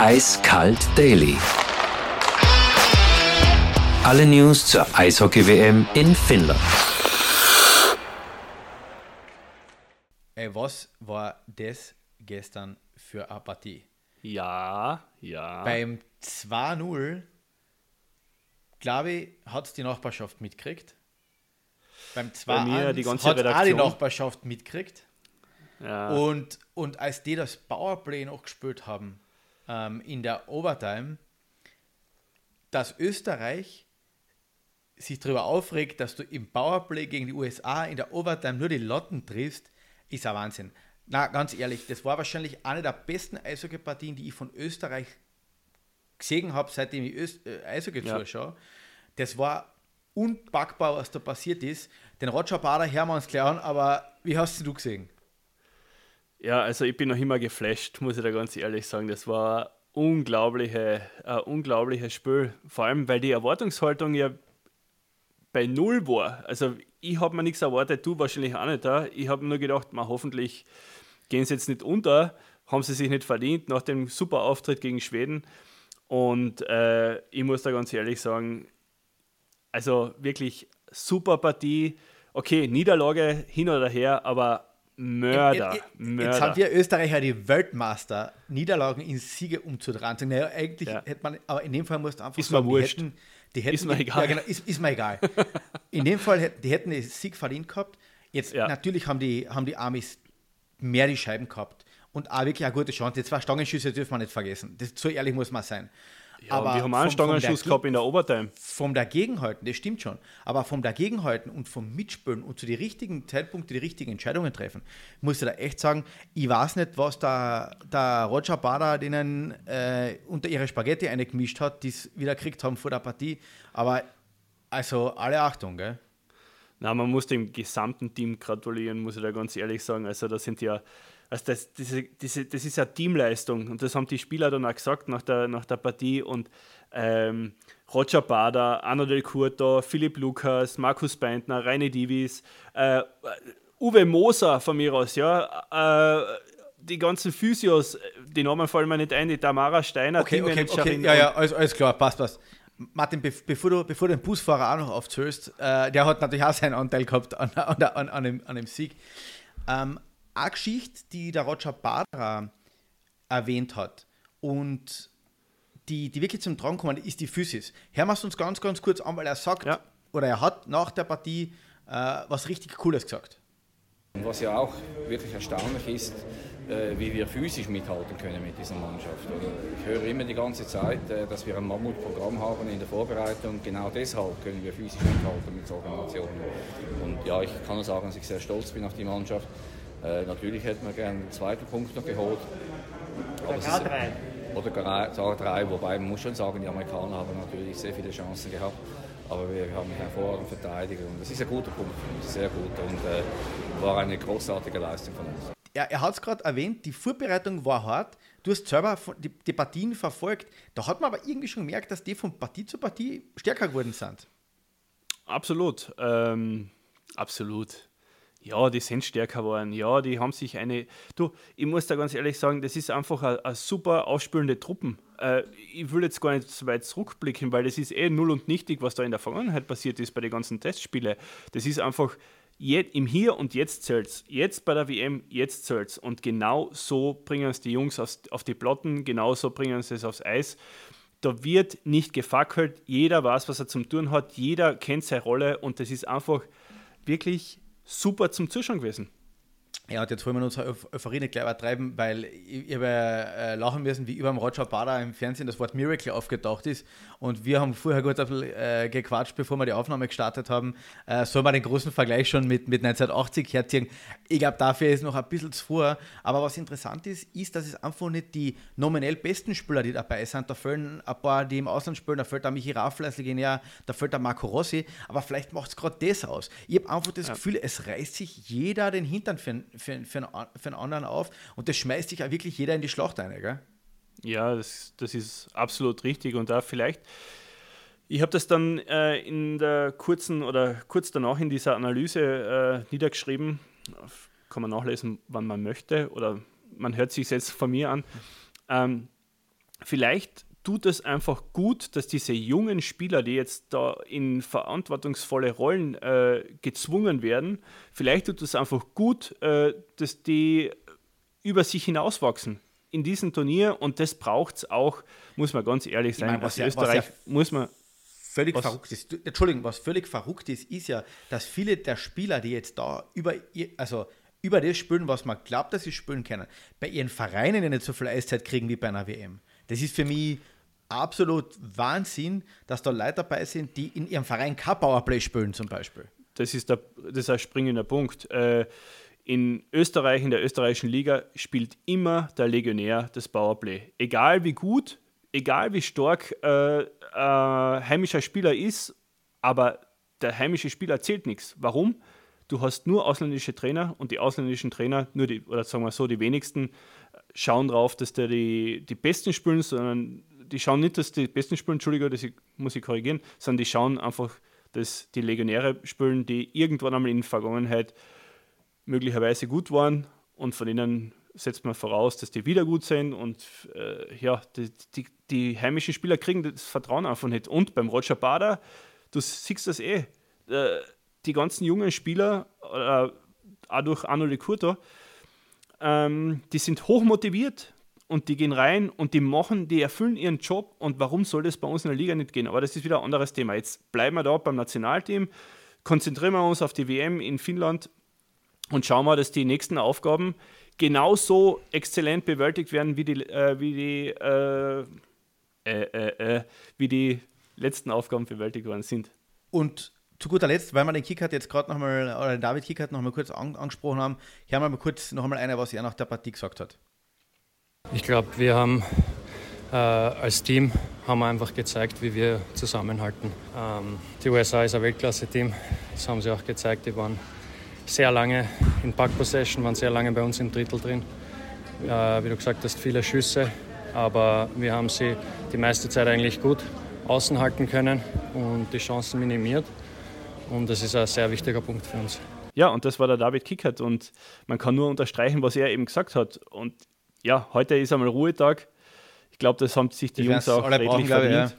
Eiskalt Daily. Alle News zur Eishockey-WM in Finnland. Ey, was war das gestern für eine Partie? Ja, ja. Beim 2-0, glaube ich, hat es die Nachbarschaft mitgekriegt. Beim 2 Bei mir die ganze hat auch die Redaktion. Nachbarschaft mitgekriegt. ja. Und, und als die das Powerplay noch gespielt haben ähm, in der Overtime, dass Österreich sich darüber aufregt, dass du im Powerplay gegen die USA in der Overtime nur die Lotten triffst, ist ein Wahnsinn. Na, ganz ehrlich, das war wahrscheinlich eine der besten Eishockey-Partien, die ich von Österreich gesehen habe, seitdem ich Öst äh, Eishockey Ja. zuschaue. Das war unpackbar, was da passiert ist. Den Roger Bader hören wir uns gleich an, aber wie hast du gesehen? Ja, also ich bin noch immer geflasht, muss ich da ganz ehrlich sagen. Das war unglaubliche, ein unglaubliches Spiel. Vor allem, weil die Erwartungshaltung ja bei Null war. Also ich habe mir nichts erwartet, du wahrscheinlich auch nicht da. Ich habe nur gedacht, man, hoffentlich gehen sie jetzt nicht unter, haben sie sich nicht verdient nach dem super Auftritt gegen Schweden. Und äh, ich muss da ganz ehrlich sagen, also wirklich super Partie. Okay, Niederlage hin oder her, aber Mörder, Jetzt- Jetzt Mörder. haben wir Österreicher die Weltmaster, Niederlagen in Siege umzudrehen. Naja, eigentlich Ja. hätte man, aber in dem Fall musst du einfach Ist mir die wurscht. hätten, die hätten Ist mir egal. Ja, genau, ist, ist mir egal. in dem Fall die hätten den Sieg verdient gehabt. Jetzt Ja. natürlich haben die, haben die Amis mehr die Scheiben gehabt und auch wirklich eine gute Chance. Die zwei Stangenschüsse dürfen wir nicht vergessen. Das, so ehrlich muss man sein. Ja, wir haben auch einen Stangenschluss gehabt in der Overtime. vom Dagegenhalten, das stimmt schon, aber vom Dagegenhalten und vom Mitspielen und zu den richtigen Zeitpunkten die richtigen Entscheidungen treffen, muss ich da echt sagen, ich weiß nicht, was da der Roger Bader denen äh, unter ihre Spaghetti eingemischt hat, die es wieder gekriegt haben vor der Partie, aber also alle Achtung, gell? Na, man muss dem gesamten Team gratulieren, muss ich da ganz ehrlich sagen. Also das sind ja, also das, diese, diese, das ist ja Teamleistung und das haben die Spieler dann auch gesagt nach der, nach der Partie und ähm, Roger Bader, Arno Del Curto, Philipp Lukas, Markus Beintner, Reine Divis, äh, Uwe Moser von mir aus, ja, äh, die ganzen Physios, die Namen fallen mir nicht ein, die Tamara Steiner, Okay, okay, okay, Teammanagerin ja, ja, alles, alles klar, passt, passt. Martin, be bevor, du, bevor du den Busfahrer auch noch aufzählst, äh, der hat natürlich auch seinen Anteil gehabt an, an, an, an, dem, an dem Sieg. Ähm, eine Geschichte, die der Roger Bader erwähnt hat und die, die wirklich zum Tragen kommen, ist die Physis. Hören wir es uns ganz, ganz kurz an, weil er sagt, Ja. oder er hat nach der Partie äh, was richtig Cooles gesagt. Und was ja auch wirklich erstaunlich ist, äh, wie wir physisch mithalten können mit dieser Mannschaft. Also ich höre immer die ganze Zeit, äh, dass wir ein Mammutprogramm haben in der Vorbereitung. Genau deshalb können wir physisch mithalten mit solchen Nationen. Und ja, ich kann nur sagen, dass ich sehr stolz bin auf die Mannschaft. Äh, natürlich hätten wir gerne einen zweiten Punkt noch geholt. Aber es ist- Oder gar sogar drei, wobei man muss schon sagen, die Amerikaner haben natürlich sehr viele Chancen gehabt. Aber wir haben hervorragend verteidigt und das ist ein guter Punkt sehr gut und äh, war eine großartige Leistung von uns. Er, er hat es gerade erwähnt, die Vorbereitung war hart. Du hast selber die, die Partien verfolgt. Da hat man aber irgendwie schon gemerkt, dass die von Partie zu Partie stärker geworden sind. Absolut, ähm, absolut. Ja, die sind stärker geworden. Ja, die haben sich eine. Du, ich muss da ganz ehrlich sagen, das ist einfach eine super ausspülende Truppen. Äh, ich will jetzt gar nicht so weit zurückblicken, weil das ist eh null und nichtig, was da in der Vergangenheit passiert ist bei den ganzen Testspielen. Das ist einfach je, im Hier und Jetzt zählt's. Jetzt bei der WM, jetzt zählt's. Und genau so bringen es die Jungs aufs, auf die Platten, genau so bringen sie es aufs Eis. Da wird nicht gefackelt, jeder weiß, was er zum tun hat, jeder kennt seine Rolle und das ist einfach wirklich super zum Zuschauen gewesen. Ja, und jetzt wollen wir Euph- Euphorie nicht gleich übertreiben, weil ich, ich habe äh, lachen müssen, wie über dem Roger Bader im Fernsehen das Wort Miracle aufgetaucht ist. Und wir haben vorher gut ein bisschen, äh, gequatscht, bevor wir die Aufnahme gestartet haben. Äh, soll man den großen Vergleich schon mit, mit 1980 herziehen? Ich glaube, dafür ist noch ein bisschen zu früh. Aber was interessant ist, ist, dass es einfach nicht die nominell besten Spieler, die dabei sind. Da fehlen ein paar, die im Ausland spielen. Da fehlt der Michi Raffel als Legionär, da fehlt der Marco Rossi. Aber vielleicht macht es gerade das aus. Ich habe einfach das Gefühl, es reißt sich jeder den Hintern für, für, für, einen, für einen anderen auf und das schmeißt sich auch wirklich jeder in die Schlacht ein. Gell? Ja, das, das ist absolut richtig. Und da vielleicht, ich habe das dann äh, in der kurzen oder kurz danach in dieser Analyse äh, niedergeschrieben. Kann man nachlesen, wann man möchte oder man hört sich jetzt von mir an. Ähm, vielleicht tut es einfach gut, dass diese jungen Spieler, die jetzt da in verantwortungsvolle Rollen äh, gezwungen werden, vielleicht tut es einfach gut, äh, dass die über sich hinauswachsen in diesem Turnier und das braucht es auch, muss man ganz ehrlich sein. meine, was Als ja- was Österreich ja muss man. völlig Was- verrückt ist. Entschuldigung, was völlig verrückt ist, ist ja, dass viele der Spieler, die jetzt da über, ihr- also über das spielen, was man glaubt, dass sie spielen können, bei ihren Vereinen ja nicht so viel Eiszeit kriegen wie bei einer WM. Das ist für mich absolut Wahnsinn, dass da Leute dabei sind, die in ihrem Verein kein Powerplay spielen zum Beispiel. Das ist, der, das ist ein springender Punkt. Äh, in Österreich, in der österreichischen Liga, spielt immer der Legionär das Powerplay. Egal wie gut, egal wie stark äh, äh, heimischer Spieler ist, aber der heimische Spieler zählt nichts. Warum? Du hast nur ausländische Trainer und die ausländischen Trainer, nur die, oder sagen wir so, die wenigsten, schauen drauf, dass der die, die Besten spielen, sondern die schauen nicht, dass die Besten spielen, Entschuldigung, das muss ich korrigieren, sondern die schauen einfach, dass die Legionäre spielen, die irgendwann einmal in der Vergangenheit möglicherweise gut waren. Und von denen setzt man voraus, dass die wieder gut sind. Und äh, ja, die, die, die heimischen Spieler kriegen das Vertrauen einfach nicht. Und beim Roger Bader, du siehst das eh, äh, die ganzen jungen Spieler, äh, auch durch Arno de Curto, ähm, die sind hochmotiviert und die gehen rein und die machen, die erfüllen ihren Job und warum soll das bei uns in der Liga nicht gehen? Aber das ist wieder ein anderes Thema. Jetzt bleiben wir da beim Nationalteam, konzentrieren wir uns auf die WM in Finnland und schauen wir, dass die nächsten Aufgaben genauso exzellent bewältigt werden wie die, äh, wie die, äh, äh, äh, äh, wie die letzten Aufgaben bewältigt worden sind. Und zu guter Letzt, weil wir den Kickert jetzt gerade nochmal, oder den David Kickert nochmal kurz an, angesprochen haben, hören wir mal kurz noch einmal eine, was er nach der Partie gesagt hat. Ich glaube, wir haben äh, als Team haben einfach gezeigt, wie wir zusammenhalten. Ähm, die USA ist ein Weltklasse-Team, das haben sie auch gezeigt. Die waren sehr lange in Puck Possession, waren sehr lange bei uns im Drittel drin. Äh, wie du gesagt hast, viele Schüsse, aber wir haben sie die meiste Zeit eigentlich gut außen halten können und die Chancen minimiert. Und das ist ein sehr wichtiger Punkt für uns. Ja, und das war der David Kickert und man kann nur unterstreichen, was er eben gesagt hat. Und ja, heute ist einmal Ruhetag. Ich glaube, das haben sich die, Die Jungs auch redlich brauchen, glaube ich, verdient.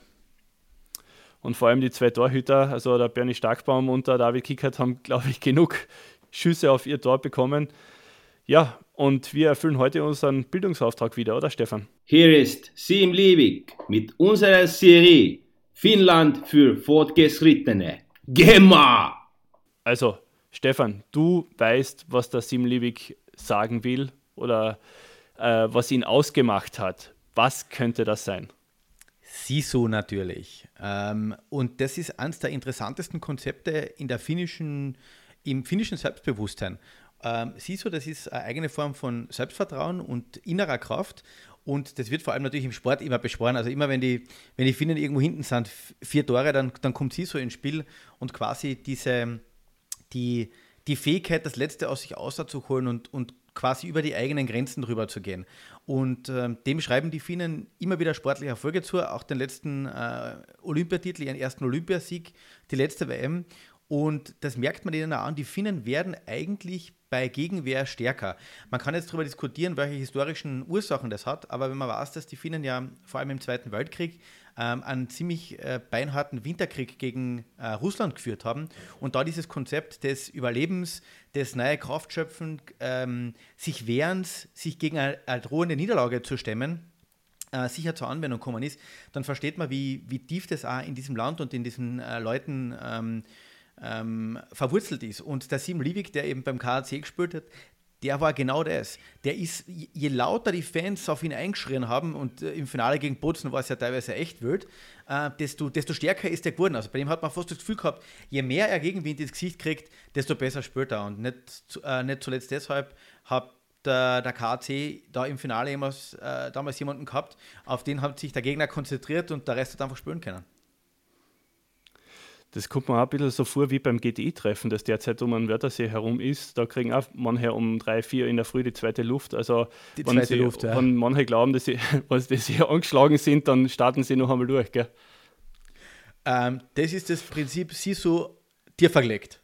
Und vor allem die zwei Torhüter, also der Bernie Starkbaum und der David Kickert, haben, glaube ich, genug Schüsse auf ihr Tor bekommen. Ja, und wir erfüllen heute unseren Bildungsauftrag wieder, oder Stefan? Hier ist Sim Liebig mit unserer Serie Finnland für Fortgeschrittene. Gemma! Also, Stefan, du weißt, was der Sim Liebig sagen will oder äh, was ihn ausgemacht hat. Was könnte das sein? Sisu natürlich. Ähm, und das ist eines der interessantesten Konzepte in der finnischen, im finnischen Selbstbewusstsein. Ähm, Sisu, das ist eine eigene Form von Selbstvertrauen und innerer Kraft. Und das wird vor allem natürlich im Sport immer beschworen. Also immer wenn die, wenn die Finnen irgendwo hinten sind, vier Tore, dann, dann kommt Sisu ins Spiel und quasi diese, die, die Fähigkeit, das Letzte aus sich auszuholen und, und quasi über die eigenen Grenzen drüber zu gehen. Und ähm, dem schreiben die Finnen immer wieder sportliche Erfolge zu, auch den letzten äh, Olympiatitel, ihren ersten Olympiasieg, die letzte WM. Und das merkt man ihnen auch an, die Finnen werden eigentlich bei Gegenwehr stärker. Man kann jetzt darüber diskutieren, welche historischen Ursachen das hat, aber wenn man weiß, dass die Finnen ja vor allem im Zweiten Weltkrieg ähm, einen ziemlich äh, beinharten Winterkrieg gegen äh, Russland geführt haben und da dieses Konzept des Überlebens, des neue Kraftschöpfen, ähm, sich Wehrens, sich gegen eine, eine drohende Niederlage zu stemmen, äh, sicher zur Anwendung kommen ist, dann versteht man, wie, wie tief das auch in diesem Land und in diesen äh, Leuten ähm, ähm, verwurzelt ist. Und der Sim Liebig, der eben beim KAC gespielt hat, der war genau das. Der ist, je lauter die Fans auf ihn eingeschrien haben, und äh, im Finale gegen Bozen war es ja teilweise echt wild, äh, desto, desto stärker ist er geworden. Also bei dem hat man fast das Gefühl gehabt, je mehr er Gegenwind ins Gesicht kriegt, desto besser spielt er. Und nicht, äh, nicht zuletzt deshalb hat der, der KAC da im Finale jemals, äh, damals jemanden gehabt, auf den hat sich der Gegner konzentriert und der Rest hat einfach spielen können. Das kommt mir auch ein bisschen so vor wie beim GTI-Treffen, das derzeit um den Wörthersee herum ist. Da kriegen auch manche um drei, vier in der Früh die zweite Luft. Also, Die wenn, zweite sie, Luft, ja. wenn manche glauben, dass sie, dass sie angeschlagen sind, dann starten sie noch einmal durch. Gell? Ähm, das ist das Prinzip, Sisu dir verlegt.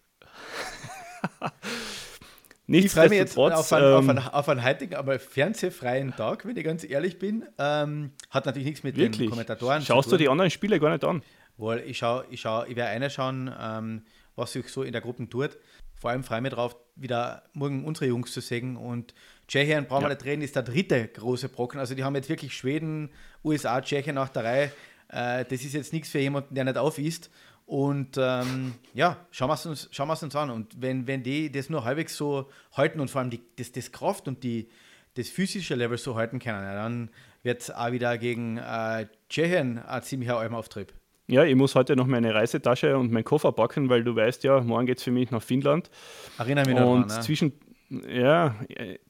ich freue mich jetzt auf einen, ähm, auf, einen, auf einen heutigen, aber fernsehfreien Tag, wenn ich ganz ehrlich bin. Ähm, hat natürlich nichts mit wirklich? den Kommentatoren Schaust du die anderen Spiele gar nicht an? Weil ich schaue, ich schaue, ich werde einer schauen, ähm, was sich so in der Gruppe tut. Vor allem freue ich mich drauf, wieder morgen unsere Jungs zu sehen. Und Tschechien, brauchen wir nicht reden, ist der dritte große Brocken. Also die haben jetzt wirklich Schweden, USA, Tschechien nach der Reihe. Äh, das ist jetzt nichts für jemanden, der nicht auf ist. Und ähm, ja, schauen wir es uns, schauen uns an. Und wenn, wenn die das nur halbwegs so halten und vor allem die, das, das Kraft und die, das physische Level so halten können, ja, dann wird es auch wieder gegen äh, Tschechien ein ziemlicher Auftrieb. Ja, ich muss heute noch meine Reisetasche und meinen Koffer packen, weil du weißt ja, morgen geht es für mich nach Finnland. Erinnere mich noch Und dran, ne? zwischen, ja,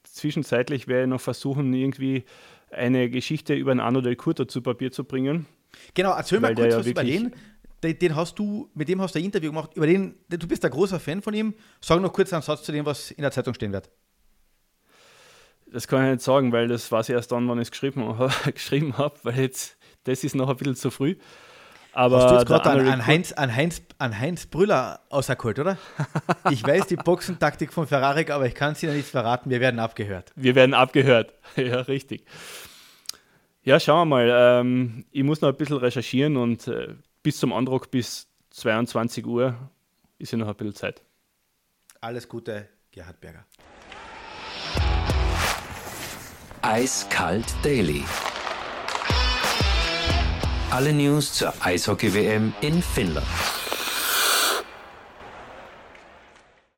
zwischenzeitlich werde ich noch versuchen, irgendwie eine Geschichte über einen Anno del Curto zu Papier zu bringen. Genau, erzähl mal kurz ja was über den den, den, hast du, mit dem hast du ein Interview gemacht, über den, du bist ein großer Fan von ihm. Sag noch kurz einen Satz zu dem, was in der Zeitung stehen wird. Das kann ich nicht sagen, weil das weiß ich erst dann, wann ich es geschrieben, geschrieben habe, weil jetzt, das ist noch ein bisschen zu früh. Aber Hast du jetzt gerade an, an, Heinz, an, Heinz, an Heinz Brüller auserkolt, oder? ich weiß die Boxentaktik von Ferrari, aber ich kann es dir nicht verraten, wir werden abgehört. Wir werden abgehört, ja, richtig. Ja, schauen wir mal. Ähm, ich muss noch ein bisschen recherchieren und äh, bis zum Andruck bis 22 Uhr ist ja noch ein bisschen Zeit. Alles Gute, Gerhard Berger. Eiskalt Daily. Alle News zur Eishockey-WM in Finnland.